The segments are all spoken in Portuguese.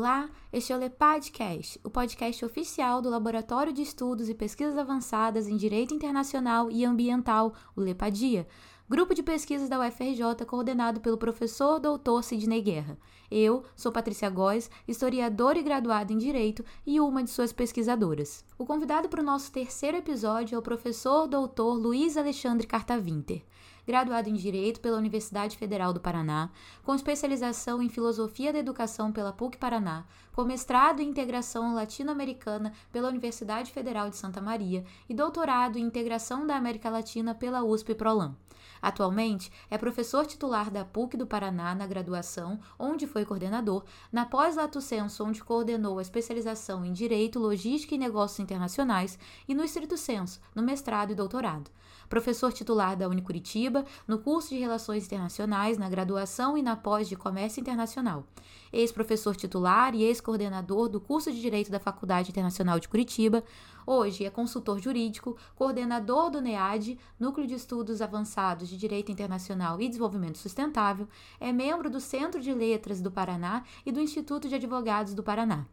Olá, este é o LEPADcast, o podcast oficial do Laboratório de Estudos e Pesquisas Avançadas em Direito Internacional e Ambiental, o LEPADIA, grupo de pesquisas da UFRJ coordenado pelo professor doutor Sidney Guerra. Eu sou Patrícia Góes, historiadora e graduada em Direito e uma de suas pesquisadoras. O convidado para o nosso terceiro episódio é o professor doutor Luiz Alexandre Cartavinter graduado em Direito pela Universidade Federal do Paraná, com especialização em Filosofia da Educação pela PUC Paraná, com mestrado em Integração Latino-Americana pela Universidade Federal de Santa Maria e doutorado em Integração da América Latina pela USP Prolan. Atualmente, é professor titular da PUC do Paraná na graduação, onde foi coordenador, na pós-lato senso, onde coordenou a especialização em Direito, Logística e Negócios Internacionais, e no estrito senso, no mestrado e doutorado professor titular da Unicuritiba, no curso de Relações Internacionais, na graduação e na pós de Comércio Internacional. Ex-professor titular e ex-coordenador do curso de Direito da Faculdade Internacional de Curitiba. Hoje é consultor jurídico, coordenador do NEAD, Núcleo de Estudos Avançados de Direito Internacional e Desenvolvimento Sustentável, é membro do Centro de Letras do Paraná e do Instituto de Advogados do Paraná.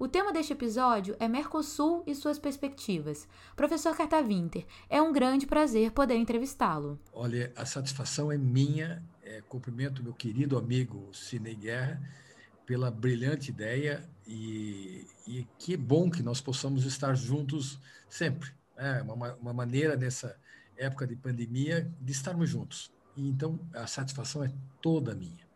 O tema deste episódio é Mercosul e suas perspectivas. Professor Cartavinter, é um grande prazer poder entrevistá-lo. Olha, a satisfação é minha. É, cumprimento meu querido amigo Cine Guerra pela brilhante ideia e, e, que bom que nós possamos estar juntos sempre. É uma, uma maneira nessa época de pandemia de estarmos juntos. E, então, a satisfação é toda minha.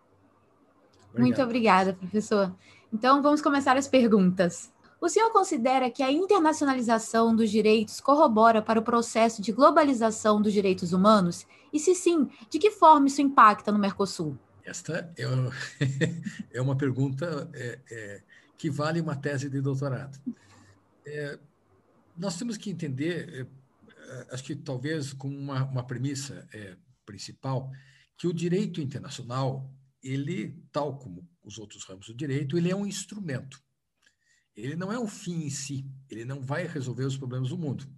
Obrigado. Muito obrigada, professor. Então, vamos começar as perguntas. O senhor considera que a internacionalização dos direitos corrobora para o processo de globalização dos direitos humanos? E se sim, de que forma isso impacta no Mercosul? Esta é, é uma pergunta é, é, que vale uma tese de doutorado. Nós temos que entender, acho que talvez com uma, premissa principal, que o direito internacional, ele, tal como os outros ramos do direito, ele é um instrumento. Ele não é o fim em si, ele não vai resolver os problemas do mundo.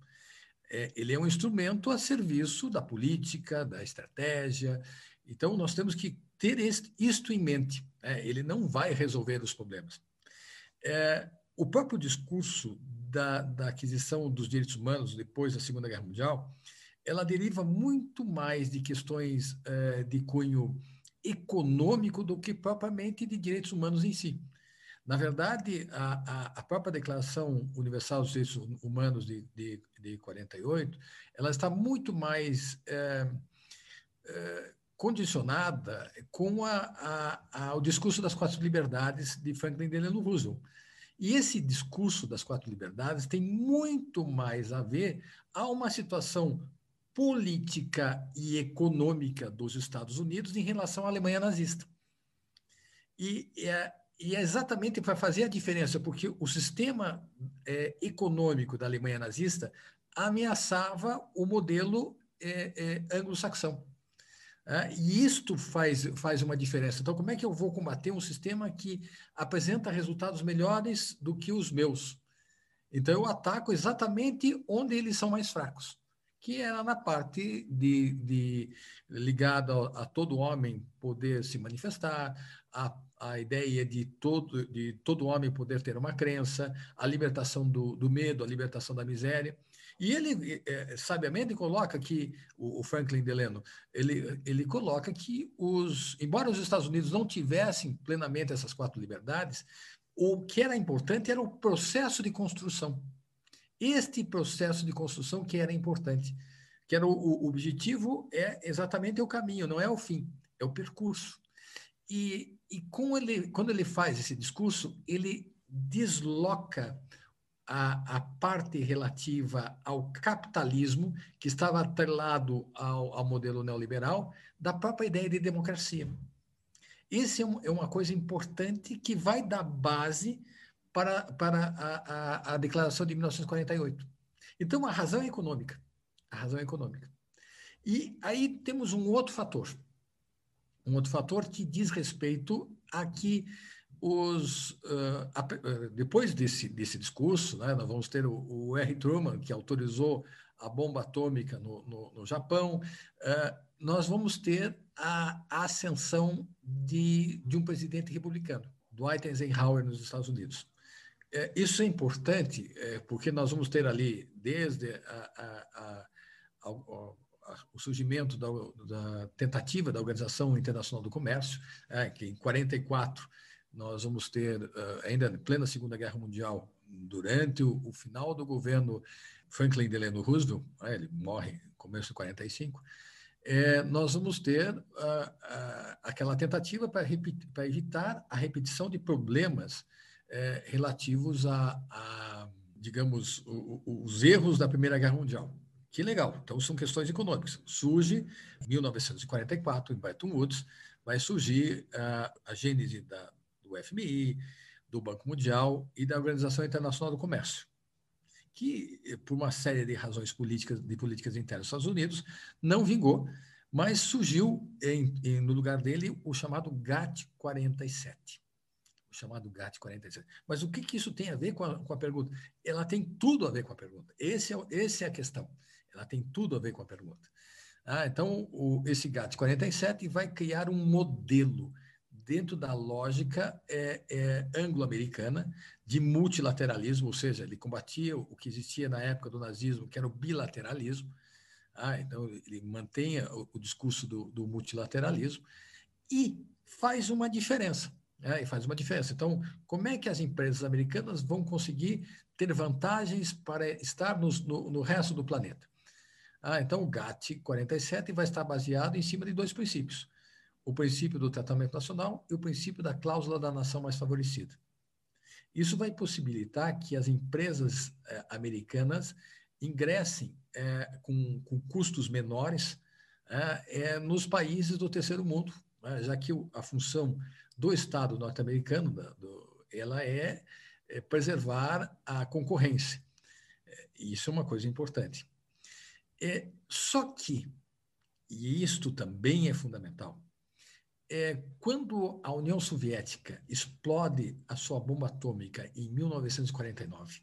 É, ele é um instrumento a serviço da política, da estratégia. Então, nós temos que ter isto em mente. Né? Ele não vai resolver os problemas. É, o próprio discurso da, da, aquisição dos direitos humanos depois da Segunda Guerra Mundial, ela deriva muito mais de questões é, de cunho econômico do que propriamente de direitos humanos em si. Na verdade, a, a, a própria Declaração Universal dos Direitos Humanos de, de, de 48, ela está muito mais é, é, condicionada com a, a, discurso das quatro liberdades de Franklin Delano Roosevelt. E esse discurso das quatro liberdades tem muito mais a ver a uma situação política e econômica dos Estados Unidos em relação à Alemanha nazista. E é, e é exatamente para fazer a diferença, porque o sistema é, econômico da Alemanha nazista ameaçava o modelo é, é, anglo-saxão. É, e isto faz, faz uma diferença. Então, como é que eu vou combater um sistema que apresenta resultados melhores do que os meus? Então, eu ataco exatamente onde eles são mais fracos que era na parte de, de ligada a, a, todo homem poder se manifestar, a, a ideia de todo, de todo homem poder ter uma crença, a libertação do, do medo, a libertação da miséria. E ele é, sabiamente coloca que, o, o Franklin Delano, ele, ele coloca que, os, embora os Estados Unidos não tivessem plenamente essas quatro liberdades, o que era importante era o processo de construção este processo de construção que era importante, que era o, o objetivo é exatamente o caminho, não é o fim, é o percurso. E, e com ele, quando ele faz esse discurso, ele desloca a, a, parte relativa ao capitalismo, que estava atrelado ao, ao, modelo neoliberal, da própria ideia de democracia. Isso é, um, é, uma coisa importante que vai dar base para, para a, a, a declaração de 1948. Então, a razão é econômica. A razão é econômica. E aí temos um outro fator. Um outro fator que diz respeito a que os, uh, depois desse, desse discurso, né, nós vamos ter o, o, R. Truman, que autorizou a bomba atômica no, no, no Japão, uh, nós vamos ter a, a ascensão de, de um presidente republicano, Dwight Eisenhower nos Estados Unidos. É, isso é importante é, porque nós vamos ter ali, desde a, a, a, o surgimento da, da, tentativa da Organização Internacional do Comércio, é, que em 44 nós vamos ter, ainda em plena Segunda Guerra Mundial, durante o, o final do governo Franklin Delano Roosevelt, ele morre no começo de 45, é, nós vamos ter aquela tentativa para, evitar a repetição de problemas é, relativos a, a digamos, o, o, os erros da Primeira Guerra Mundial. Que legal. Então, são questões econômicas. Surge, em 1944, em Bretton Woods, vai surgir a, a gênese da, do FMI, do Banco Mundial e da Organização Internacional do Comércio, que, por uma série de razões políticas, de políticas internas dos Estados Unidos, não vingou, mas surgiu, em, em, no lugar dele, o chamado GATT 47 chamado GATT 47. Mas o que, que isso tem a ver com a, com a pergunta? Ela tem tudo a ver com a pergunta. Esse é, essa é a questão. Ela tem tudo a ver com a pergunta. Ah, então, o, esse GATT 47 vai criar um modelo dentro da lógica é, é, anglo-americana de multilateralismo, ou seja, ele combatia o que existia na época do nazismo, que era o bilateralismo. Ah, então, ele mantém o, o discurso do, do multilateralismo e faz uma diferença é, e faz uma diferença. Então, como é que as empresas americanas vão conseguir ter vantagens para estar no, no, no resto do planeta? Ah, então, o GATT 47 vai estar baseado em cima de dois princípios: o princípio do tratamento nacional e o princípio da cláusula da nação mais favorecida. Isso vai possibilitar que as empresas eh, americanas ingressem eh, com, com, custos menores eh, nos países do terceiro mundo, né, já que a função do Estado norte-americano, ela é, é, preservar a concorrência. É, isso é uma coisa importante. É, só que, e isto também é fundamental, é, quando a União Soviética explode a sua bomba atômica em 1949,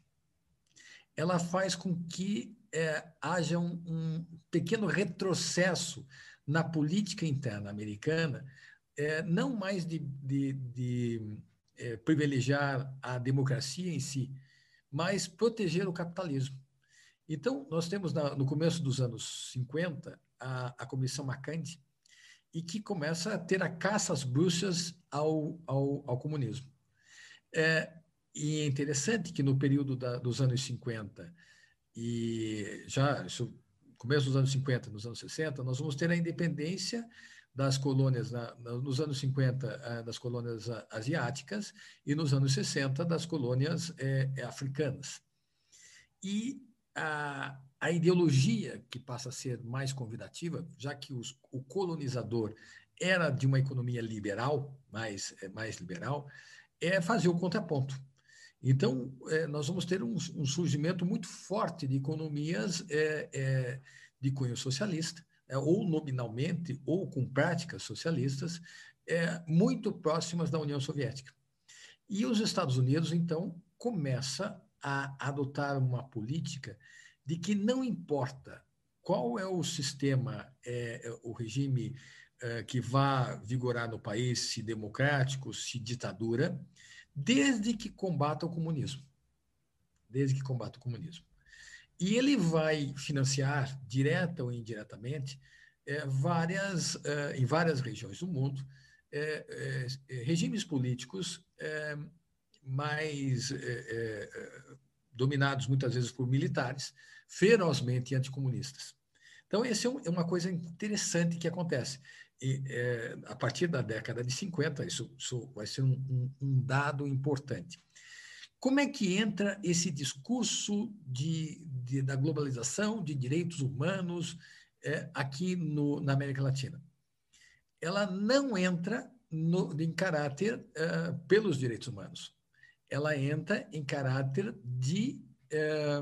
ela faz com que é, haja um, um pequeno retrocesso na política interna americana, é, não mais de, de, de é, privilegiar a democracia em si, mas proteger o capitalismo. Então, nós temos na, no começo dos anos 50 a, a Comissão Macandi, e que começa a ter a caça às bruxas ao, ao, ao comunismo. É, e é interessante que no período da, dos anos 50 e já isso, começo dos anos 50, nos anos 60, nós vamos ter a independência das colônias, na, nos anos 50, ah, das colônias asiáticas e nos anos 60, das colônias é, africanas. E a, a, ideologia que passa a ser mais convidativa, já que os, o colonizador era de uma economia liberal, mais, mais liberal, é fazer o contraponto. Então, é, nós vamos ter um, um, surgimento muito forte de economias é, de cunho socialista, é, ou nominalmente, ou com práticas socialistas, é, muito próximas da União Soviética. E os Estados Unidos, então, começa a adotar uma política de que não importa qual é o sistema, é, é o regime é, que vá vigorar no país, se democrático, se ditadura, desde que combata o comunismo. Desde que combata o comunismo. E ele vai financiar, direta ou indiretamente, é, várias, é, em várias regiões do mundo, é, é regimes políticos é, mais é, dominados muitas vezes por militares, ferozmente anticomunistas. Então, essa é uma coisa interessante que acontece. E, a partir da década de 50, isso, isso vai ser um, um, um dado importante. Como é que entra esse discurso de, de da globalização, de direitos humanos, é, aqui no, na América Latina? Ela não entra no, em caráter é, pelos direitos humanos. Ela entra em caráter de é,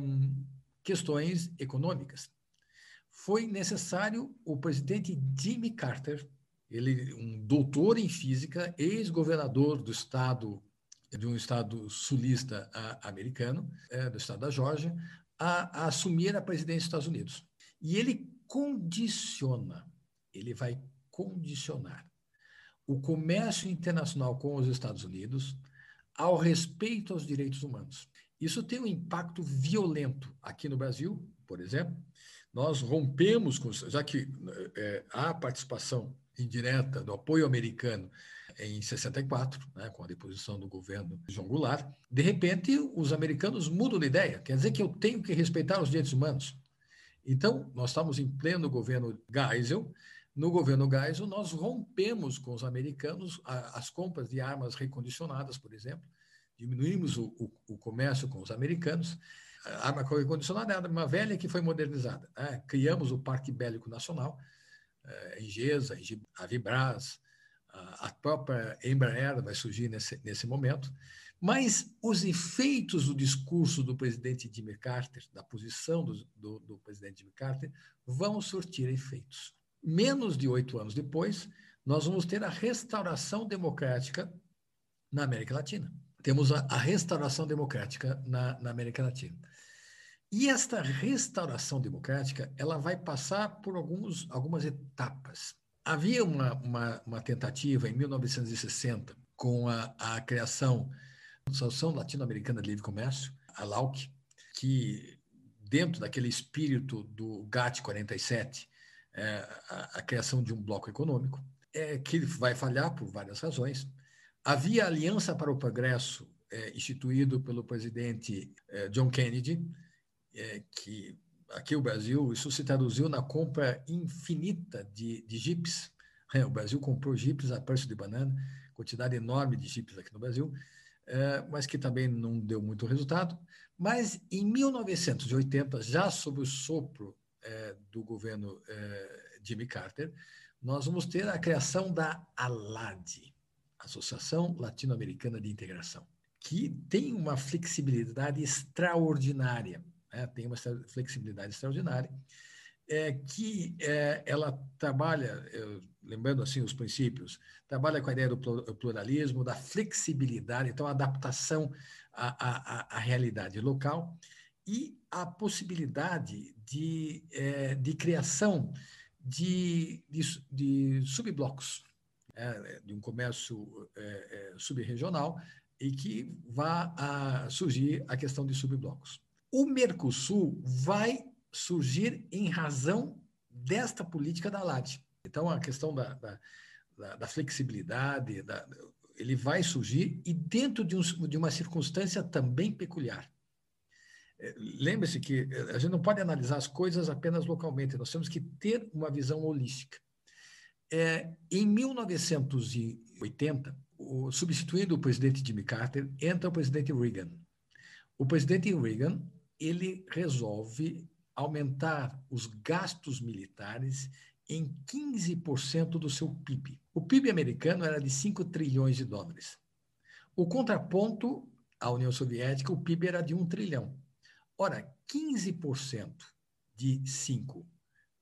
questões econômicas. Foi necessário o presidente Jimmy Carter, ele um doutor em física, ex-governador do estado de um estado sulista americano, é, do estado da Geórgia, a, a assumir a presidência dos Estados Unidos. E ele condiciona, ele vai condicionar o comércio internacional com os Estados Unidos ao respeito aos direitos humanos. Isso tem um impacto violento aqui no Brasil, por exemplo. Nós rompemos, com, já que é, há participação indireta do apoio americano em 64, né, com a deposição do governo João Goulart, de repente os americanos mudam de ideia. Quer dizer que eu tenho que respeitar os direitos humanos. Então, nós estamos em pleno governo Geisel. No governo Geisel, nós rompemos com os americanos as compras de armas recondicionadas, por exemplo, diminuímos o, o, o comércio com os americanos. A arma recondicionada é uma velha que foi modernizada. Né? Criamos o Parque Bélico Nacional, eh, Engesa, a Vibras, a própria Embraer vai surgir nesse, nesse momento. Mas os efeitos do discurso do presidente Jimmy Carter, da posição do, do, do presidente Jimmy Carter, vão surtir efeitos. Menos de oito anos depois, nós vamos ter a restauração democrática na América Latina temos a, a restauração democrática na, na, América Latina. E esta restauração democrática ela vai passar por alguns, algumas etapas. Havia uma, uma, uma tentativa em 1960 com a, a criação da Associação Latino-Americana de Livre Comércio, a LAUC, que dentro daquele espírito do GATT 47, é, a, a, criação de um bloco econômico, é, que vai falhar por várias razões. Havia Aliança para o Progresso, é, instituído pelo presidente é, John Kennedy, é, que aqui o Brasil, isso se traduziu na compra infinita de, de jipes. É, o Brasil comprou jipes a preço de banana, quantidade enorme de jipes aqui no Brasil, é, mas que também não deu muito resultado. Mas em 1980, já sob o sopro é, do governo Jimmy Carter, nós vamos ter a criação da ALAD, Associação Latino-Americana de Integração, que tem uma flexibilidade extraordinária, né? tem uma flexibilidade extraordinária, é, que é, ela trabalha, eu, lembrando assim os princípios, trabalha com a ideia do pluralismo, da flexibilidade, então adaptação à, à, à realidade local e a possibilidade de, é, de criação de, de, de subblocos é, de um comércio é, é, subregional e que vá a surgir a questão de subblocos. O Mercosul vai surgir em razão desta política da LAD. Então, a questão da, da, da, da flexibilidade, da, ele vai surgir e dentro de, um, de uma circunstância também peculiar. É, lembre-se que a gente não pode analisar as coisas apenas localmente, nós temos que ter uma visão holística. É, em 1980, o, substituindo o presidente Jimmy Carter, entra o presidente Reagan. O presidente Reagan ele resolve aumentar os gastos militares em 15% do seu PIB. O PIB americano era de 5 trilhões de dólares. O contraponto à União Soviética, o PIB era de 1 trilhão. Ora, 15% de 5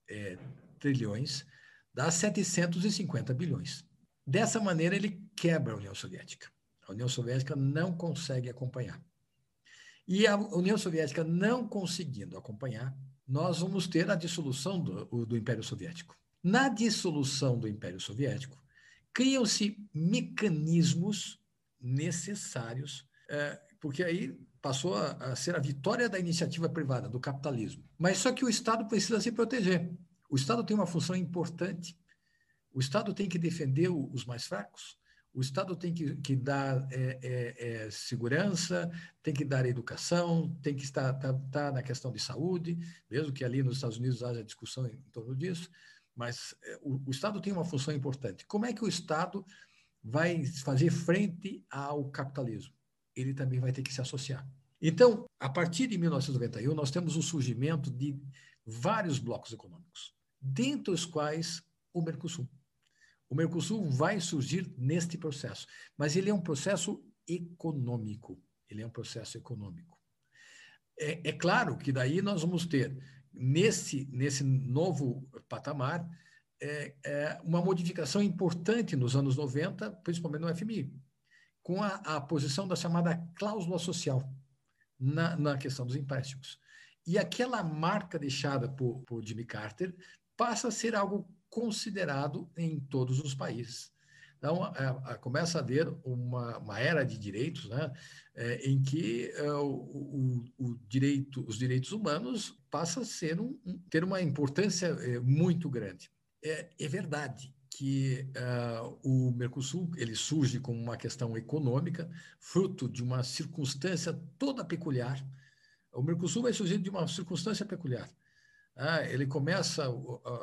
é, trilhões dá 750 bilhões. Dessa maneira, ele quebra a União Soviética. A União Soviética não consegue acompanhar. E a União Soviética não conseguindo acompanhar, nós vamos ter a dissolução do, do Império Soviético. Na dissolução do Império Soviético, criam-se mecanismos necessários, é, porque aí passou a, a ser a vitória da iniciativa privada, do capitalismo. Mas só que o Estado precisa se proteger. O Estado tem uma função importante. O Estado tem que defender os mais fracos. O Estado tem que, que dar é, é, é, segurança, tem que dar educação, tem que estar, tá, tá na questão de saúde, mesmo que ali nos Estados Unidos haja discussão em, em torno disso, mas é, o, o, Estado tem uma função importante. Como é que o Estado vai fazer frente ao capitalismo? Ele também vai ter que se associar. Então, a partir de 1991, nós temos o surgimento de vários blocos econômicos dentre os quais o Mercosul. O Mercosul vai surgir neste processo, mas ele é um processo econômico. Ele é um processo econômico. É, é claro que daí nós vamos ter, nesse, nesse novo patamar, é, é uma modificação importante nos anos 90, principalmente no FMI, com a, a posição da chamada cláusula social na, na questão dos empréstimos. E aquela marca deixada por, por Jimmy Carter passa a ser algo considerado em todos os países. Então, a, a, começa a haver uma, uma era de direitos né, é, em que é, o, o, o, direito, os direitos humanos passam a ser um, um, ter uma importância é, muito grande. É, é verdade que o Mercosul ele surge como uma questão econômica, fruto de uma circunstância toda peculiar. O Mercosul vai surgir de uma circunstância peculiar. Ah, ele começa,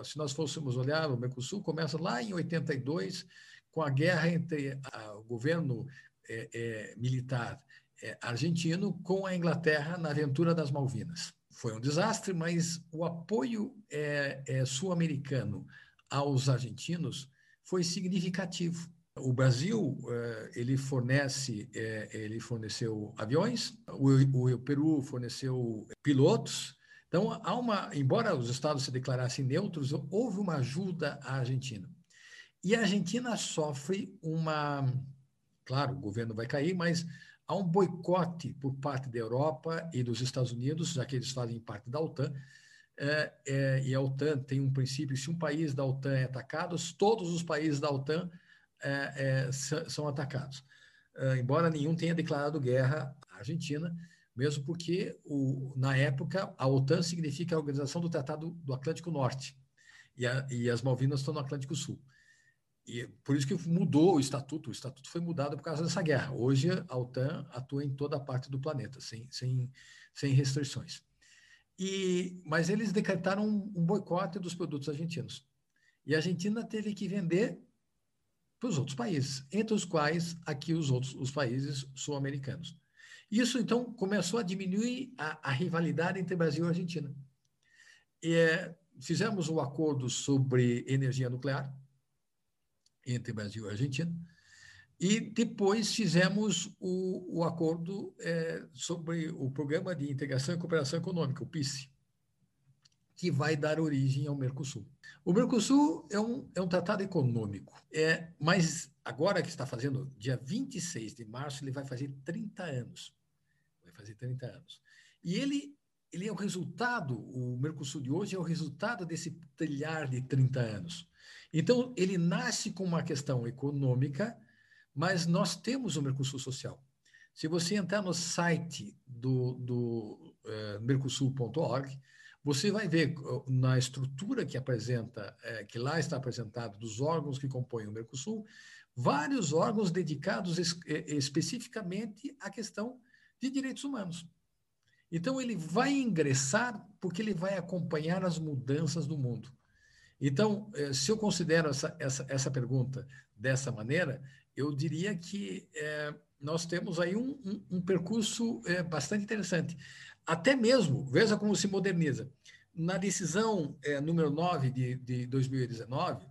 se nós fôssemos olhar, o Mercosul começa lá em 82, com a guerra entre o governo é, é, militar é, argentino com a Inglaterra na aventura das Malvinas. Foi um desastre, mas o apoio é, é, sul-americano aos argentinos foi significativo. O Brasil é, ele fornece, ele forneceu aviões, o Peru forneceu pilotos, então, há uma, embora os estados se declarassem neutros, houve uma ajuda à Argentina. E a Argentina sofre uma. Claro, o governo vai cair, mas há um boicote por parte da Europa e dos Estados Unidos, já que eles fazem parte da OTAN. É, é, e a OTAN tem um princípio: se um país da OTAN é atacado, todos os países da OTAN é, é são atacados. É, embora nenhum tenha declarado guerra à Argentina, mesmo porque, o, na época, a OTAN significa a Organização do Tratado do Atlântico Norte, e, a, e as Malvinas estão no Atlântico Sul. E por isso que mudou o estatuto. O estatuto foi mudado por causa dessa guerra. Hoje a OTAN atua em toda a parte do planeta, sem, sem, sem restrições. E, mas eles decretaram um, um boicote dos produtos argentinos. E a Argentina teve que vender para os outros países, entre os quais aqui os outros os países sul-americanos. Isso, então, começou a diminuir a, a rivalidade entre Brasil e Argentina. E, é, fizemos um acordo sobre energia nuclear entre Brasil e Argentina, e depois fizemos o, o acordo é, sobre o Programa de Integração e Cooperação Econômica, o PICE, que vai dar origem ao Mercosul. O Mercosul é um, é um tratado econômico, é, mas agora que está fazendo, dia 26 de março, ele vai fazer 30 anos fazer 30 anos. E ele, ele é o resultado, o Mercosul de hoje é o resultado desse trilhar de 30 anos. Então, ele nasce com uma questão econômica, mas nós temos o Mercosul social. Se você entrar no site do, do uh, mercosul.org, você vai ver na estrutura que apresenta, eh, que lá está apresentado, dos órgãos que compõem o Mercosul, vários órgãos dedicados es, eh, especificamente à questão de direitos humanos. Então, ele vai ingressar porque ele vai acompanhar as mudanças do mundo. Então, eh, se eu considero essa, essa, essa pergunta dessa maneira, eu diria que é, nós temos aí um, um, um percurso é, bastante interessante. Até mesmo, veja como se moderniza. Na decisão é, número 9 de, de 2019,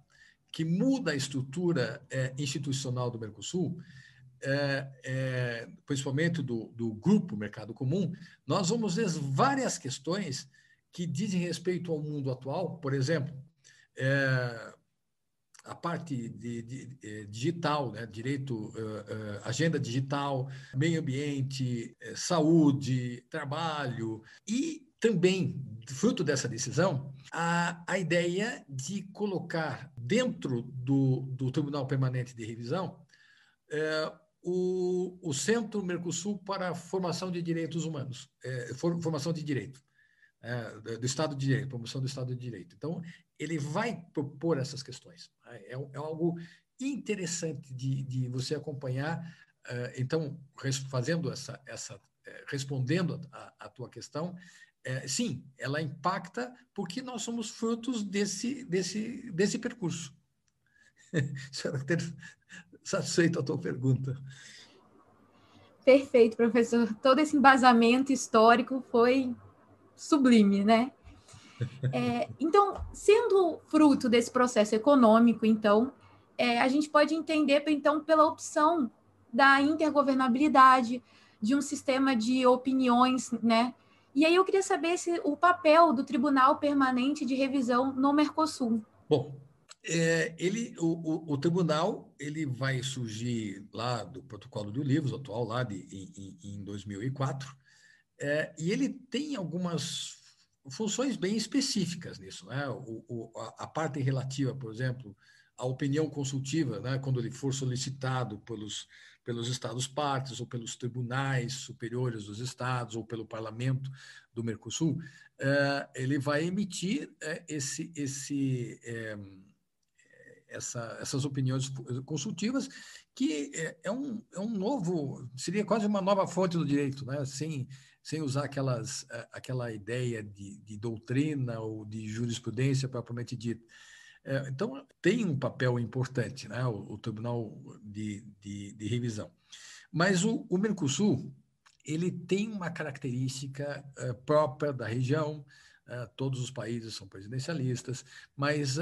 que muda a estrutura institucional do Mercosul, é, é, principalmente do, do grupo Mercado Comum, nós vamos ver várias questões que dizem respeito ao mundo atual, por exemplo, é, a parte de, de, de, é, digital, né? direito, uh, uh, agenda digital, meio ambiente, saúde, trabalho e também, fruto dessa decisão, a, a ideia de colocar dentro do, do Tribunal Permanente de Revisão o, o Centro Mercosul para a Formação de Direitos Humanos, é, formação de direito, é, do Estado de Direito, promoção do Estado de Direito. Então, ele vai propor essas questões. Né? É, é algo interessante de, de você acompanhar. É, então, fazendo essa, essa é, respondendo a tua questão, é, sim, ela impacta porque nós somos frutos desse, desse, desse percurso. Espero ter satisfeito a tua pergunta. Perfeito, professor. Todo esse embasamento histórico foi sublime, né? É, então, sendo fruto desse processo econômico, então, é, a gente pode entender, então, pela opção da intergovernabilidade, de um sistema de opiniões, né? E aí eu queria saber se o papel do Tribunal Permanente de Revisão no Mercosul. Bom, é, ele, o, o, o, tribunal ele vai surgir lá do protocolo de livros atual lá de, em, em 2004 é, e ele tem algumas funções bem específicas nisso, né? O, a, parte relativa, por exemplo, a opinião consultiva, né, quando ele for solicitado pelos, pelos Estados partes ou pelos tribunais superiores dos Estados ou pelo parlamento do Mercosul, eh, ele vai emitir eh, esse, esse, eh, essa, essas opiniões consultivas, que é um, é um novo, seria quase uma nova fonte do direito, né? sem, sem usar aquelas, aquela ideia de, de doutrina ou de jurisprudência propriamente dita. É, então, tem um papel importante, né, o, o Tribunal de, de, de, Revisão. Mas o, o, Mercosul, ele tem uma característica uh, própria da região, todos os países são presidencialistas, mas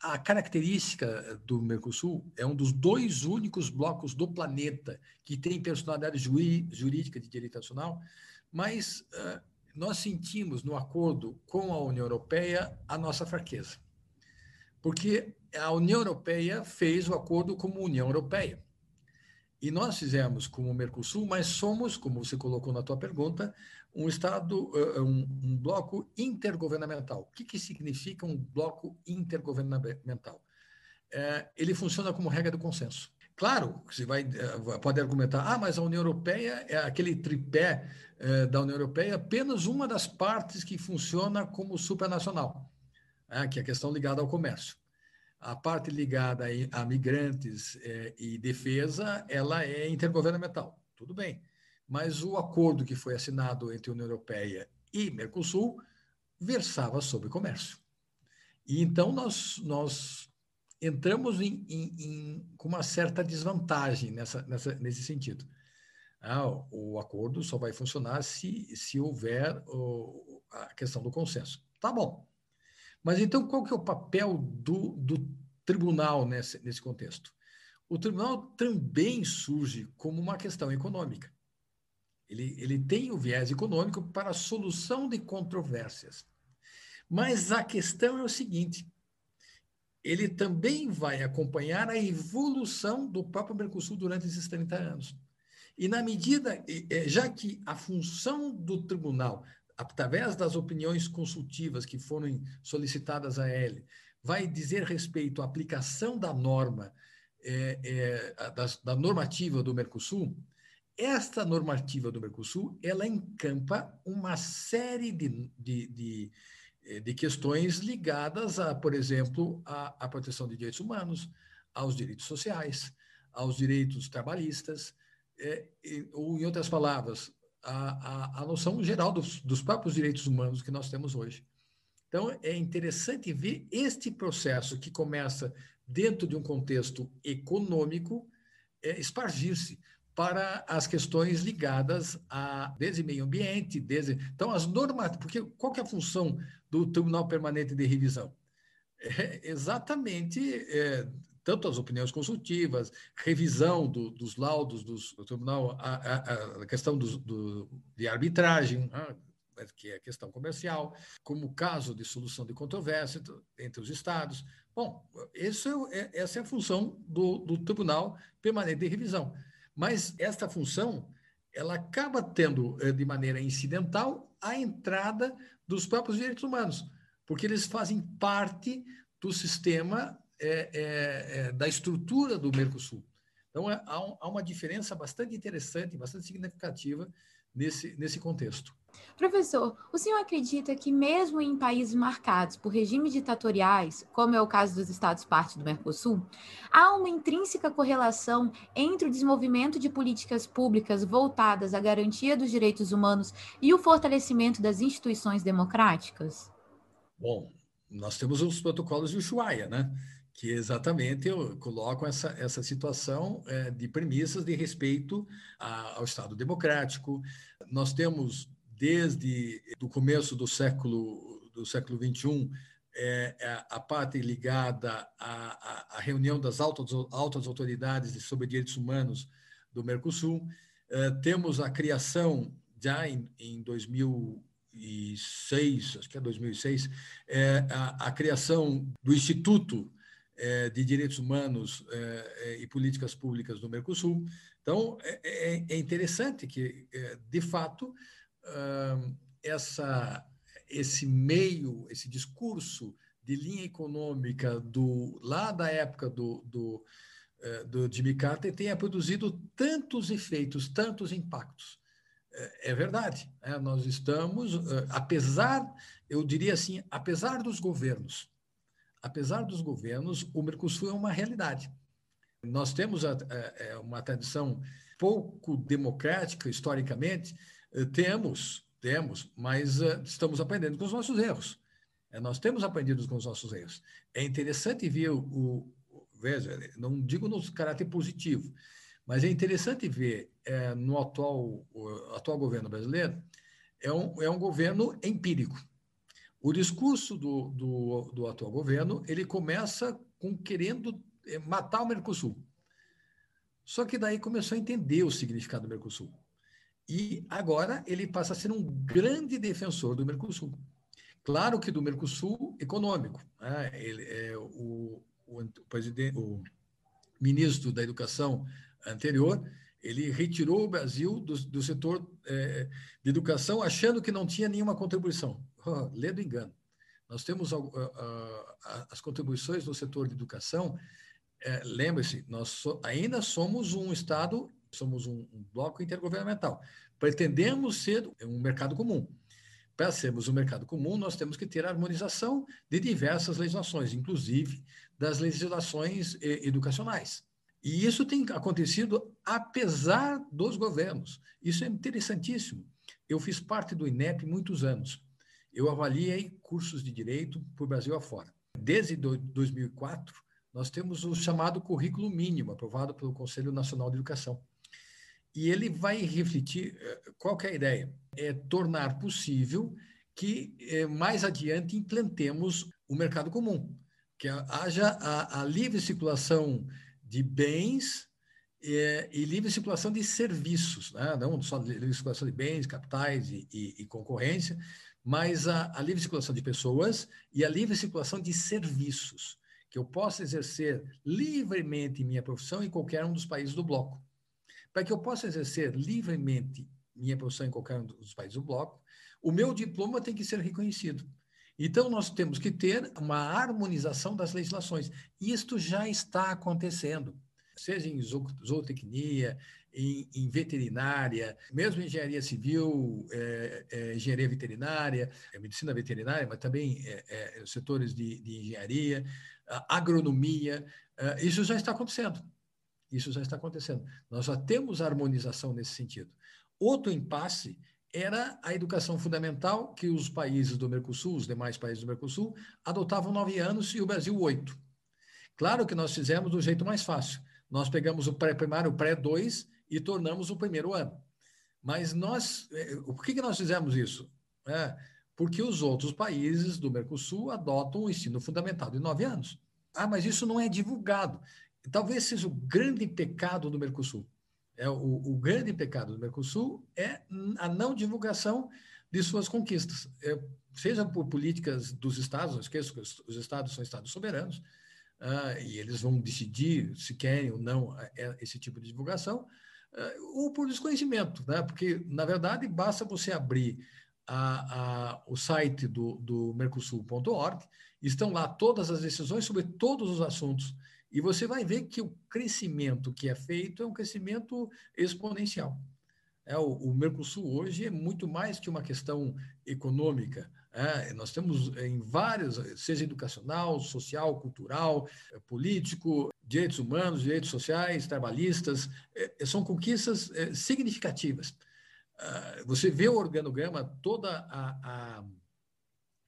a característica do Mercosul é um dos dois únicos blocos do planeta que tem personalidade jurídica de direito nacional, mas nós sentimos no acordo com a União Europeia a nossa fraqueza porque a União Europeia fez o acordo como União Europeia. E nós fizemos como Mercosul, mas somos, como você colocou na tua pergunta, um Estado, eh, um, um bloco intergovernamental. O que, que significa um bloco intergovernamental? É, ele funciona como regra do consenso. Claro, você vai, eh, pode argumentar, ah, mas a União Europeia é aquele tripé da União Europeia, apenas uma das partes que funciona como supranacional né, que é a questão ligada ao comércio. A parte ligada a migrantes e defesa, ela é intergovernamental, tudo bem. Mas o acordo que foi assinado entre a União Europeia e Mercosul versava sobre comércio. E então nós, nós entramos em, em, em, com uma certa desvantagem nessa, nessa, nesse sentido. Ah, o acordo só vai funcionar se, se houver a questão do consenso. Tá bom. Mas então, qual que é o papel do, do tribunal nesse, nesse contexto? O tribunal também surge como uma questão econômica. Ele, ele tem o viés econômico para a solução de controvérsias. Mas a questão é o seguinte: ele também vai acompanhar a evolução do próprio Mercosul durante esses 30 anos. E na medida, já que a função do tribunal através das opiniões consultivas que foram solicitadas a ele, vai dizer respeito à aplicação da norma, é, é, da, da, normativa do Mercosul, esta normativa do Mercosul, ela encampa uma série de, de, de, é, de questões ligadas, a, por exemplo, à, proteção de direitos humanos, aos direitos sociais, aos direitos trabalhistas, é, ou, em outras palavras, a, a, a noção geral dos, dos próprios direitos humanos que nós temos hoje. Então, é interessante ver este processo que começa dentro de um contexto econômico é, espargir-se para as questões ligadas a desde meio ambiente, desde então as normas, porque qual que é a função do Tribunal Permanente de Revisão? É exatamente é, tanto as opiniões consultivas, revisão do, dos laudos dos, do tribunal, a, a, a questão do, do, de arbitragem, né, que é a questão comercial, como caso de solução de controvérsia entre os estados. Bom, isso é, é, essa é a função do, do Tribunal Permanente de Revisão. Mas esta função ela acaba tendo, eh, de maneira incidental, a entrada dos próprios direitos humanos, porque eles fazem parte do sistema é, é, da estrutura do Mercosul. Então, é, há, um, há, uma diferença bastante interessante, bastante significativa nesse, nesse contexto. Professor, o senhor acredita que, mesmo em países marcados por regimes ditatoriais, como é o caso dos Estados parte do Mercosul, há uma intrínseca correlação entre o desenvolvimento de políticas públicas voltadas à garantia dos direitos humanos e o fortalecimento das instituições democráticas? Bom, nós temos os protocolos de Ushuaia, né? que exatamente eu coloco essa, essa situação é, de premissas de respeito a, ao Estado democrático. Nós temos, desde o começo do século, do século XXI, é, é, a parte ligada à, à, reunião das altas, altas autoridades sobre direitos humanos do Mercosul. É, temos a criação, já em, em 2006, acho que é 2006, é, a, a criação do Instituto é, de Direitos Humanos é, e Políticas Públicas do Mercosul. Então, é interessante que, de fato, essa, esse meio, esse discurso de linha econômica do lá da época do, do, eh, do Jimmy Carter tenha produzido tantos efeitos, tantos impactos. É, é verdade, né? nós estamos, eh, apesar, eu diria assim, apesar dos governos, apesar dos governos, o Mercosul é uma realidade. Nós temos é, uma tradição pouco democrática historicamente, temos, temos, mas uh, estamos aprendendo com os nossos erros. É, nós temos aprendido com os nossos erros. É interessante ver o, veja, não digo no caráter positivo, mas é interessante ver é, no atual, atual governo brasileiro, é um, é um governo empírico. O discurso do, do, do atual governo, ele começa com querendo matar o Mercosul. Só que daí começou a entender o significado do Mercosul. E agora ele passa a ser um grande defensor do Mercosul. Claro que do Mercosul econômico. Né? Ele, é, o, o, presidente, o ministro da Educação anterior, ele retirou o Brasil do, do setor é, de educação achando que não tinha nenhuma contribuição. Oh, lê do engano. Nós temos a, a, as contribuições no setor de educação. É, Lembre-se, nós so, ainda somos um Estado, somos um, um bloco intergovernamental. Pretendemos ser um mercado comum. Para sermos um mercado comum, nós temos que ter harmonização de diversas legislações, inclusive das legislações eh, educacionais. E isso tem acontecido apesar dos governos. Isso é interessantíssimo. Eu fiz parte do INEP muitos anos. Eu avaliei cursos de direito por Brasil afora. Desde 2004, nós temos o chamado currículo mínimo, aprovado pelo Conselho Nacional de Educação. E ele vai refletir eh, qual é a ideia? É tornar possível que eh, mais adiante implantemos o mercado comum, que haja a, a livre circulação de bens e, e, livre circulação de serviços, né? não só livre circulação de bens, capitais e, e, e concorrência, mas a, a, livre circulação de pessoas e a livre circulação de serviços, que eu possa exercer livremente minha profissão em qualquer um dos países do bloco. Para que eu possa exercer livremente minha profissão em qualquer um dos países do bloco, o meu diploma tem que ser reconhecido. Então, nós temos que ter uma harmonização das legislações. E isto já está acontecendo, seja em zootecnia, em, em veterinária, mesmo engenharia civil, é, é, engenharia veterinária, é, medicina veterinária, mas também é, é, setores de, de engenharia, agronomia, é, isso já está acontecendo. Isso já está acontecendo. Nós já temos harmonização nesse sentido. Outro impasse era a educação fundamental que os países do Mercosul, os demais países do Mercosul, adotavam nove anos e o Brasil oito. Claro que nós fizemos do jeito mais fácil. Nós pegamos o pré-primário, o pré-2 e tornamos o primeiro ano. Mas nós, eh, por que, que nós fizemos isso? É, porque os outros países do Mercosul adotam o ensino fundamental de nove anos. Ah, mas isso não é divulgado. Talvez seja o grande pecado do Mercosul é o, o, grande pecado do Mercosul é a não divulgação de suas conquistas, é, seja por políticas dos estados, não esqueço que os, os estados são estados soberanos, uh, e eles vão decidir se querem ou não é, esse tipo de divulgação, uh, ou por desconhecimento, né? porque, na verdade, basta você abrir a, a, o site do, do mercosul.org, estão lá todas as decisões sobre todos os assuntos e você vai ver que o crescimento que é feito é um crescimento exponencial. É, o, o Mercosul hoje é muito mais que uma questão econômica. É, nós temos em vários, seja educacional, social, cultural, é, político, direitos humanos, direitos sociais, trabalhistas, é, são conquistas é, significativas. Ah, você vê o organograma, toda a, a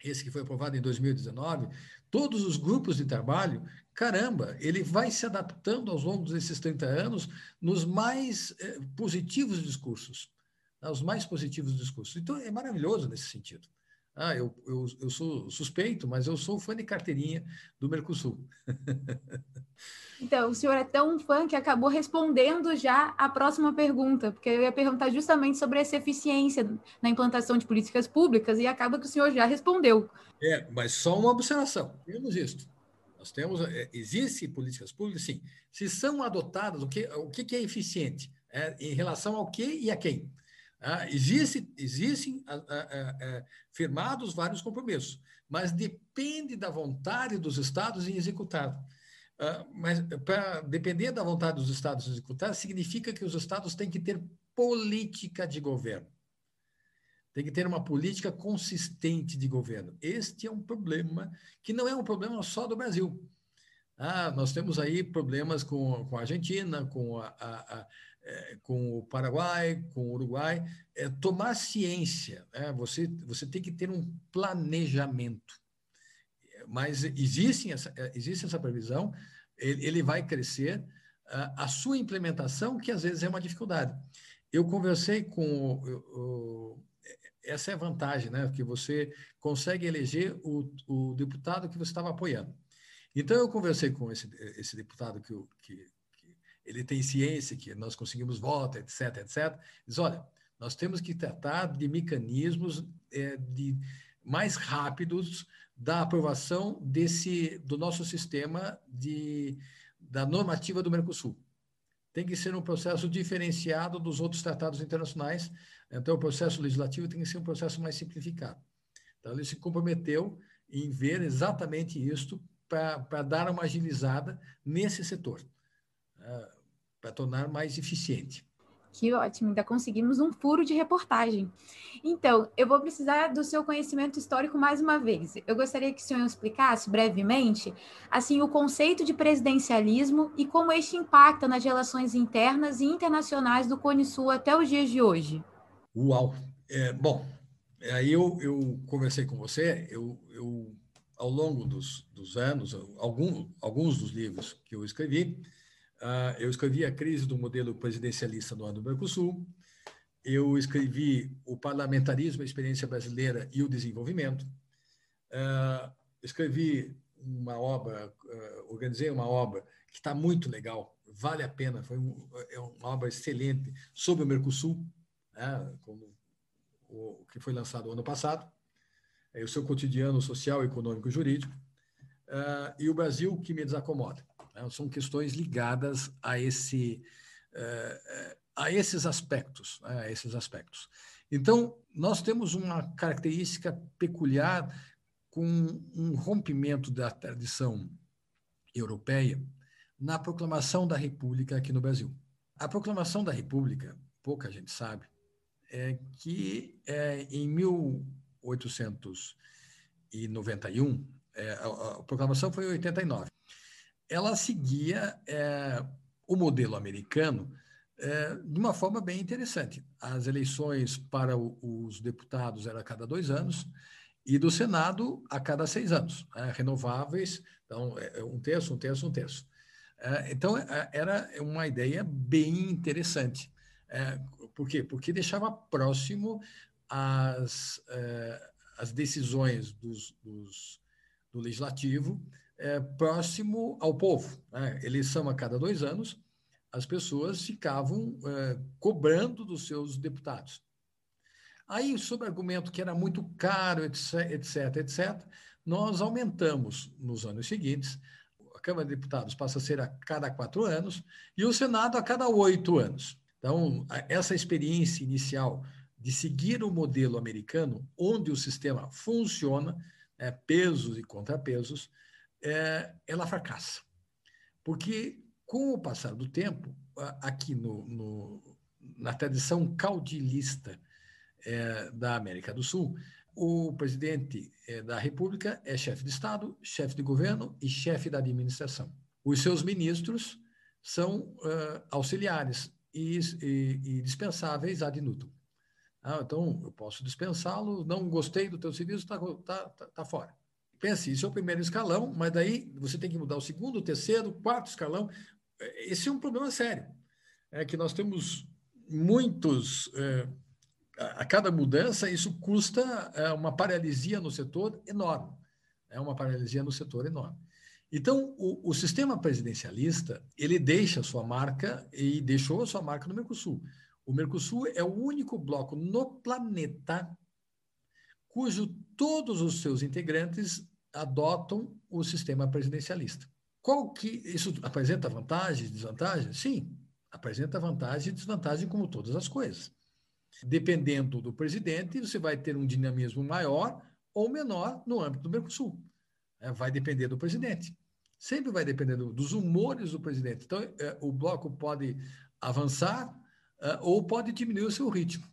esse que foi aprovado em 2019, todos os grupos de trabalho caramba, ele vai se adaptando ao longo desses 30 anos nos mais eh, positivos discursos, né, os mais positivos discursos. Então, é maravilhoso nesse sentido. Ah, eu, eu, eu sou suspeito, mas eu sou fã de carteirinha do Mercosul. Então, o senhor é tão fã que acabou respondendo já a próxima pergunta, porque eu ia perguntar justamente sobre essa eficiência na implantação de políticas públicas e acaba que o senhor já respondeu. É, mas só uma observação. Temos isso. Nós temos, é, existem políticas públicas, sim. Se são adotadas, o que, o que é eficiente? É, em relação ao que e a quem? Ah, existe, existem ah, ah, ah, ah, firmados vários compromissos, mas depende da vontade dos estados em executar. Ah, mas para depender da vontade dos estados em executar, significa que os estados têm que ter política de governo. Tem que ter uma política consistente de governo. Este é um problema que não é um problema só do Brasil. Ah, nós temos aí problemas com, com a Argentina, com, a, a, a é, com o Paraguai, com o Uruguai. É, tomar ciência, né? você, você tem que ter um planejamento. Mas existe essa, existe essa previsão, ele, ele vai crescer. A, a sua implementação, que às vezes é uma dificuldade. Eu conversei com o, o essa é a vantagem, né? Que você consegue eleger o, o deputado que você estava apoiando. Então, eu conversei com esse, esse deputado que, que, que ele tem ciência que nós conseguimos voto, etc, etc. Diz, olha, nós temos que tratar de mecanismos é, de mais rápidos da aprovação desse do nosso sistema de da normativa do Mercosul. Tem que ser um processo diferenciado dos outros tratados internacionais então, o processo legislativo tem que ser um processo mais simplificado. Então, ele se comprometeu em ver exatamente isto para dar uma agilizada nesse setor, né, para tornar mais eficiente. Que ótimo, ainda conseguimos um furo de reportagem. Então, eu vou precisar do seu conhecimento histórico mais uma vez. Eu gostaria que o senhor explicasse brevemente assim o conceito de presidencialismo e como este impacta nas relações internas e internacionais do Cone Sul até os dias de hoje. Uau! É, bom, aí eu, eu conversei com você, eu, eu ao longo dos, dos anos, algum, alguns dos livros que eu escrevi, uh, eu escrevi A Crise do Modelo Presidencialista no ano do Mercosul, eu escrevi O Parlamentarismo, a Experiência Brasileira e o Desenvolvimento, uh, escrevi uma obra, uh, organizei uma obra que está muito legal, vale a pena, foi um, é uma obra excelente sobre o Mercosul, né, como o que foi lançado ano passado, é o seu cotidiano social, econômico e jurídico, uh, e o Brasil que me desacomoda. Né, são questões ligadas a esse uh, a esses aspectos, né, a esses aspectos. Então, nós temos uma característica peculiar com um rompimento da tradição europeia na proclamação da República aqui no Brasil. A proclamação da República, pouca gente sabe, é que é, em 1891, é, a, a, proclamação foi em 89, ela seguia é, o modelo americano é, de uma forma bem interessante. As eleições para o, os deputados eram a cada dois anos e do Senado a cada seis anos, né, renováveis, então é, um terço, um terço, um terço. É, então era uma ideia bem interessante. Por quê? Porque deixava próximo as, eh, as decisões dos, dos, do legislativo, eh, próximo ao povo. Né? Eleição a cada dois anos, as pessoas ficavam cobrando dos seus deputados. Aí, sob argumento que era muito caro, etc, etc, etc, nós aumentamos nos anos seguintes. A Câmara de Deputados passa a ser a cada quatro anos e o Senado a cada oito anos. Então, essa experiência inicial de seguir o modelo americano, onde o sistema funciona, é, pesos e contrapesos, é, ela fracassa. Porque, com o passar do tempo, aqui no, no, na tradição caudilista é, da América do Sul, o presidente é, da República é chefe de Estado, chefe de governo e chefe da administração. Os seus ministros são uh, auxiliares, e, e, e dispensáveis ad nutum. Ah, então, eu posso dispensá-lo, não gostei do teu serviço, está tá, tá, tá fora. Pense, isso é o primeiro escalão, mas daí você tem que mudar o segundo, o terceiro, o quarto escalão. Esse é um problema sério. É que nós temos muitos. É, a cada mudança, isso custa é, uma paralisia no setor enorme. É uma paralisia no setor enorme. Então, o, o, sistema presidencialista, ele deixa sua marca e deixou a sua marca no Mercosul. O Mercosul é o único bloco no planeta cujo todos os seus integrantes adotam o sistema presidencialista. Qual que isso apresenta vantagens e desvantagens? Sim, apresenta vantagem e desvantagem como todas as coisas. Dependendo do presidente, você vai ter um dinamismo maior ou menor no âmbito do Mercosul. É, vai depender do presidente. Sempre vai depender do, dos humores do presidente. Então, é, o bloco pode avançar é, ou pode diminuir o seu ritmo.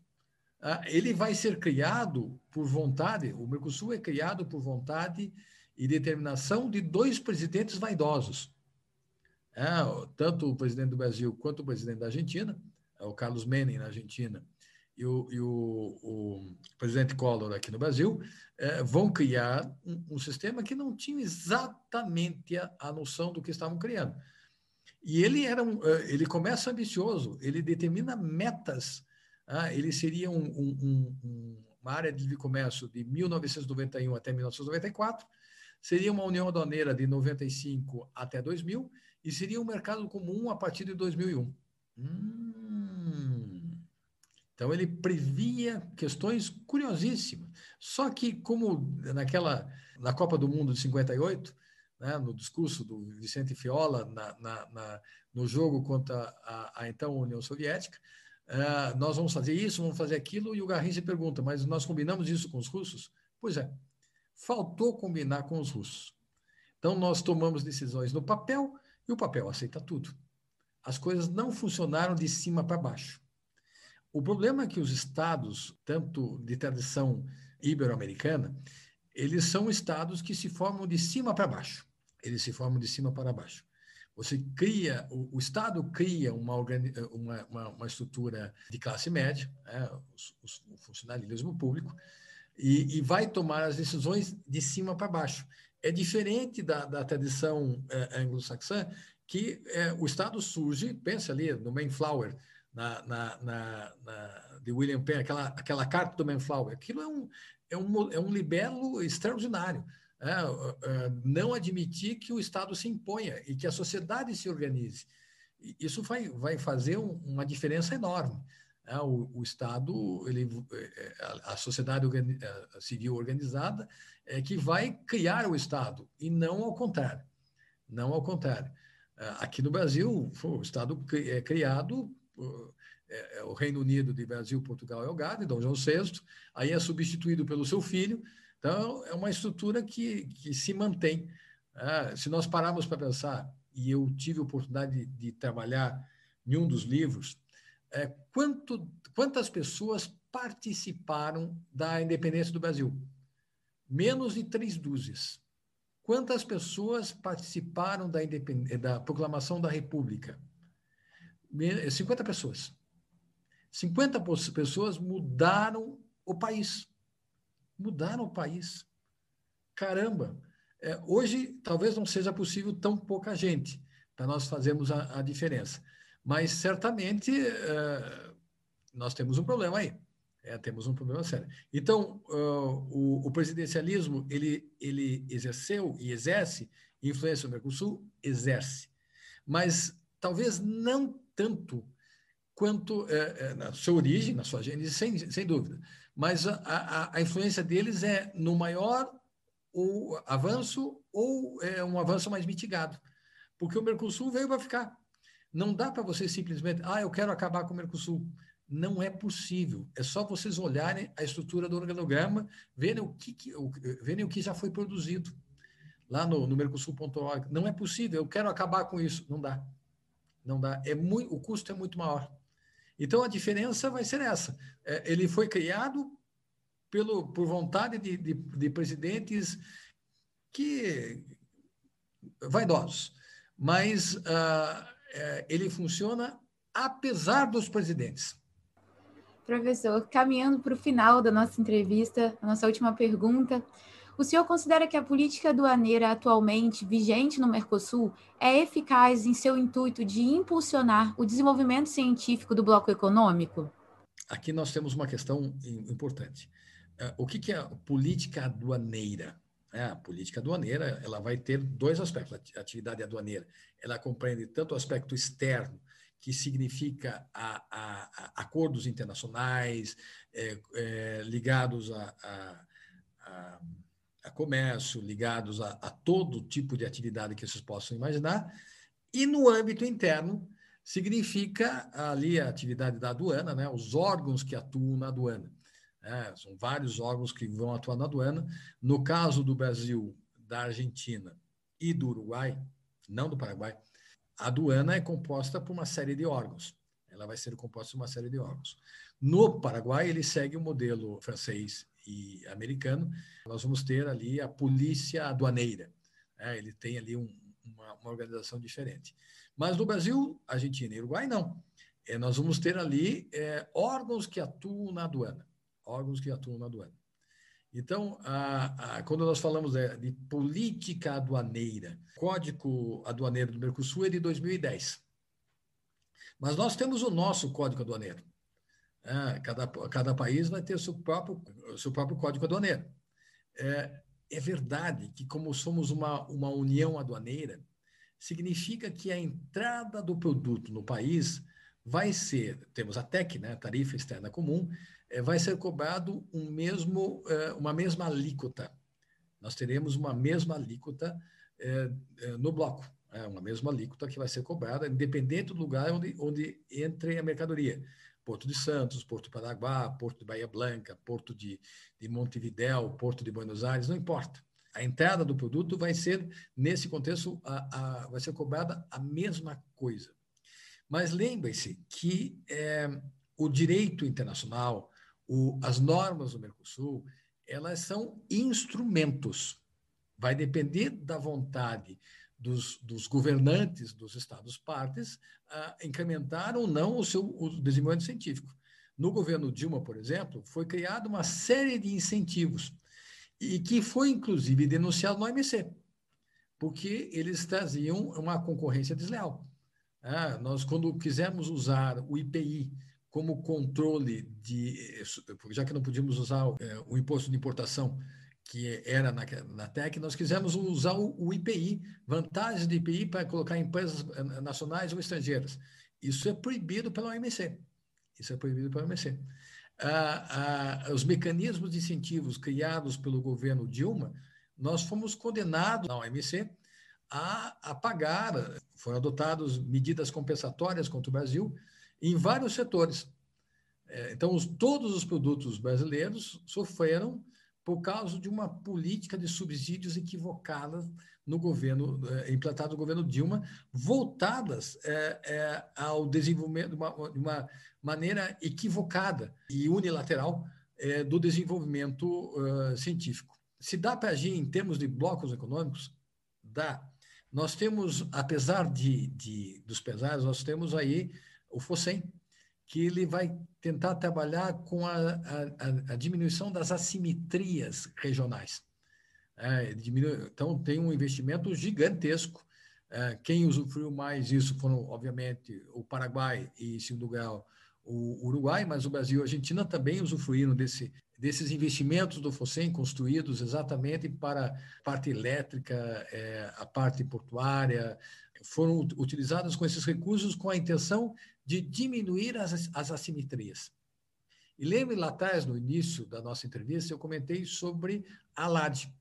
É, ele vai ser criado por vontade, o Mercosul é criado por vontade e determinação de dois presidentes vaidosos. É, tanto o presidente do Brasil quanto o presidente da Argentina, é o Carlos Menem na Argentina e o, e o, o presidente Collor aqui no Brasil, é, vão criar um, um, sistema que não tinha exatamente a, a, noção do que estavam criando. E ele era um, é, ele começa ambicioso, ele determina metas. Ah, ele seria um, um, uma área de comércio de 1991 até 1994, seria uma união aduaneira de 95 até 2000 e seria um mercado comum a partir de 2001. Hum. Então, ele previa questões curiosíssimas. Só que, como naquela, na Copa do Mundo de 58, né, no discurso do Vicente Fiola, na, na, na, no jogo contra a, a então União Soviética, uh, nós vamos fazer isso, vamos fazer aquilo, e o Garrincha pergunta, mas nós combinamos isso com os russos? Pois é, faltou combinar com os russos. Então, nós tomamos decisões no papel e o papel aceita tudo. As coisas não funcionaram de cima para baixo. O problema é que os estados, tanto de tradição ibero-americana, eles são estados que se formam de cima para baixo. Eles se formam de cima para baixo. Você cria, o, o Estado cria uma, uma, uma, uma, estrutura de classe média, né, o, funcionalismo público, e, e, vai tomar as decisões de cima para baixo. É diferente da, da tradição é, anglo-saxã, que é, o Estado surge, pensa ali no Mayflower, na, na, na, na, de William Penn, aquela, aquela carta do Mayflower. Aquilo é um, é um, é um libelo extraordinário. É, não admitir que o Estado se imponha e que a sociedade se organize. Isso vai, vai fazer um, uma diferença enorme. É, o, o, Estado, ele, é, a, sociedade civil organizada é que vai criar o Estado e não ao contrário. Não ao contrário. Aqui no Brasil, o Estado é criado é, é, o Reino Unido de Brasil, Portugal o Gado, Dom João VI, aí é substituído pelo seu filho. Então, é uma estrutura que, que se mantém. É, se nós pararmos para pensar, e eu tive a oportunidade de, de trabalhar em um dos livros, é, quanto, quantas pessoas participaram da independência do Brasil? Menos de três dúzias. Quantas pessoas participaram da, da proclamação da República? 50 pessoas. 50 pessoas mudaram o país. Mudaram o país. Caramba! É, hoje, talvez não seja possível tão pouca gente para nós fazermos a, a diferença. Mas, certamente, é, nós temos um problema aí. É, temos um problema sério. Então, uh, o, o, presidencialismo, ele, ele exerceu e exerce influência no Mercosul? Exerce. Mas talvez não tanto quanto é, é, na sua origem, na sua gênese, sem, sem dúvida. Mas a, a, a influência deles é no maior o avanço ou é um avanço mais mitigado. Porque o Mercosul veio para ficar. Não dá para você simplesmente, ah, eu quero acabar com o Mercosul. Não é possível. É só vocês olharem a estrutura do organograma, verem o que, que, verem o que já foi produzido lá no, no Mercosul.org. Não é possível, eu quero acabar com isso. Não dá. Não dá. É muito, o custo é muito maior. Então a diferença vai ser essa. É, ele foi criado pelo, por vontade de, de, de presidentes que vaidosos, mas uh, ele funciona apesar dos presidentes. Professor, caminhando para o final da nossa entrevista, a nossa última pergunta. O senhor considera que a política aduaneira atualmente vigente no Mercosul é eficaz em seu intuito de impulsionar o desenvolvimento científico do bloco econômico? Aqui nós temos uma questão importante. É, o que é a política aduaneira? É, a política aduaneira ela vai ter dois aspectos. A atividade aduaneira ela compreende tanto o aspecto externo, que significa a, a, a acordos internacionais é, é, ligados a, a a comércio, ligados a, a todo tipo de atividade que vocês possam imaginar, e no âmbito interno significa ali a atividade da aduana, né? os órgãos que atuam na aduana. É, são vários órgãos que vão atuar na aduana. No caso do Brasil, da Argentina e do Uruguai, não do Paraguai, a aduana é composta por uma série de órgãos. Ela vai ser composta por uma série de órgãos. No Paraguai, ele segue o modelo francês e americano. Nós vamos ter ali a polícia aduaneira. É, ele tem ali um, uma, uma, organização diferente. Mas no Brasil, Argentina e Uruguai, não. É, nós vamos ter ali é, órgãos que atuam na aduana. Órgãos que atuam na aduana. Então, a, a, quando nós falamos de, de, política aduaneira, Código Aduaneiro do Mercosul é de 2010. Mas nós temos o nosso Código Aduaneiro. É, cada, cada país vai ter o seu próprio, seu próprio Código Aduaneiro. É, é verdade que, como somos uma, uma união aduaneira, significa que a entrada do produto no país vai ser, temos a TEC, né, Tarifa Externa Comum, é, vai ser cobrado um mesmo, é, uma mesma alíquota. Nós teremos uma mesma alíquota é, no bloco, uma mesma alíquota que vai ser cobrada, independente do lugar onde, onde entre a mercadoria. Porto de Santos, Porto Paraguá, Porto de Bahia Blanca, Porto de, de Montevidéu, Porto de Buenos Aires, não importa. A entrada do produto vai ser, nesse contexto, a, a, vai ser cobrada a mesma coisa. Mas lembre-se que é, o direito internacional, o, as normas do Mercosul, elas são instrumentos. Vai depender da vontade dos, dos governantes dos Estados-partes a incrementar ou não o seu o desenvolvimento científico. No governo Dilma, por exemplo, foi criada uma série de incentivos e que foi inclusive denunciado no OMC, porque eles traziam uma concorrência desleal. Ah, nós, quando quisemos usar o IPI como controle de, já que não podíamos usar é, o imposto de importação que era na, na TEC, nós quisemos usar o, o IPI, vantagens do IPI para colocar empresas eh, nacionais ou estrangeiras. Isso é proibido pela OMC. Isso é proibido pela OMC. Ah, ah, os mecanismos de incentivos criados pelo governo Dilma, nós fomos condenados na OMC a, a pagar, foram adotadas medidas compensatórias contra o Brasil em vários setores. É, então, os, todos os produtos brasileiros sofreram por causa de uma política de subsídios equivocadas no governo, eh, implantada no governo Dilma, voltadas é, é, ao desenvolvimento de uma, de uma, maneira equivocada e unilateral do desenvolvimento científico. Se dá para agir em termos de blocos econômicos? Dá. Nós temos, apesar de, de dos pesares, nós temos aí o FOSEM, que ele vai tentar trabalhar com a, a, a diminuição das assimetrias regionais. É, diminui, então, tem um investimento gigantesco. É, quem usufruiu mais isso foram, obviamente, o Paraguai e, em segundo grau, o Uruguai, mas o Brasil e a Argentina também usufruíram desse, desses investimentos do FOSEM construídos exatamente para a parte elétrica, é, a parte portuária, foram utilizados com esses recursos com a intenção de diminuir as, as assimetrias. E lembre lá atrás, no início da nossa entrevista, eu comentei sobre a LAD.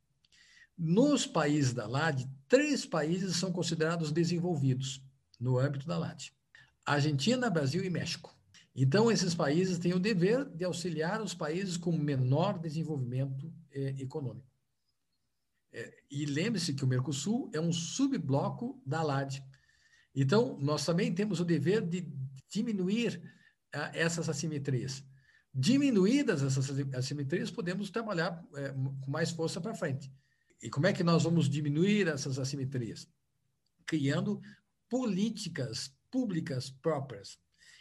Nos países da LAD, três países são considerados desenvolvidos no âmbito da LAD: Argentina, Brasil e México. Então, esses países têm o dever de auxiliar os países com menor desenvolvimento eh, econômico. É, e lembre-se que o Mercosul é um subbloco da LAD. Então, nós também temos o dever de diminuir ah, essas assimetrias. Diminuídas essas assimetrias, podemos trabalhar é, com mais força para frente. E como é que nós vamos diminuir essas assimetrias? Criando políticas públicas próprias.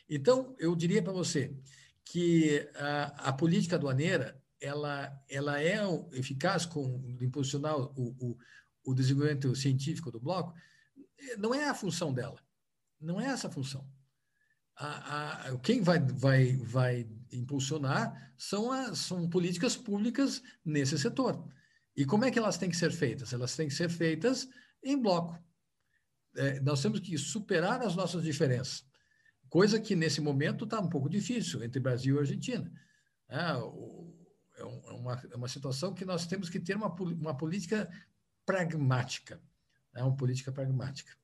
Então, eu diria para você que a, a, política aduaneira ela, ela é eficaz com impulsionar o, o, o desenvolvimento científico do bloco, não é a função dela. Não é essa a função a, a, quem vai, vai, vai impulsionar são, as, são políticas públicas nesse setor. E como é que elas têm que ser feitas? Elas têm que ser feitas em bloco. É, nós temos que superar as nossas diferenças, coisa que nesse momento está um pouco difícil entre Brasil e Argentina. É, o, uma, é uma situação que nós temos que ter uma, uma política pragmática, é uma política pragmática.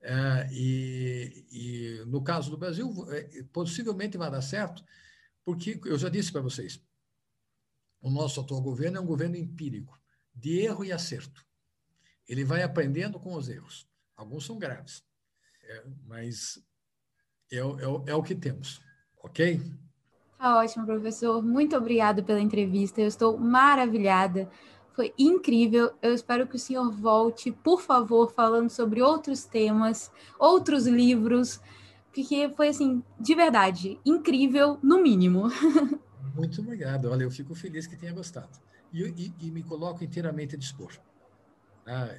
É, e, e, no caso do Brasil, é, possivelmente vai dar certo, porque eu já disse para vocês, o nosso atual governo é um governo empírico, de erro e acerto. Ele vai aprendendo com os erros. Alguns são graves, é, mas é, é, é, o que temos, ok? Tá ótimo, professor. Muito obrigado pela entrevista. Eu estou maravilhada. Foi incrível. Eu espero que o senhor volte, por favor, falando sobre outros temas, outros livros, porque foi assim, de verdade, incrível, no mínimo. Muito obrigado. Olha, eu fico feliz que tenha gostado. E, e, e me coloco inteiramente a dispor. Ah,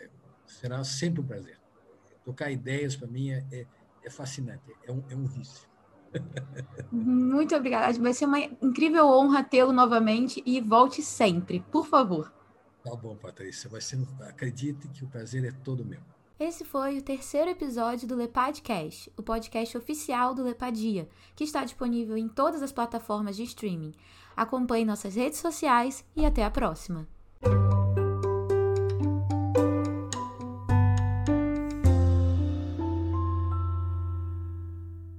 será sempre um prazer. Tocar ideias, para mim, é, é, é, fascinante, é um, é um vício. Muito obrigada. Vai ser uma incrível honra tê-lo novamente e volte sempre, por favor. Tá bom, Patrícia. Vai ser, acredite que o prazer é todo meu. Esse foi o terceiro episódio do Lepadcast, o podcast oficial do Lepadia, que está disponível em todas as plataformas de streaming. Acompanhe nossas redes sociais e até a próxima!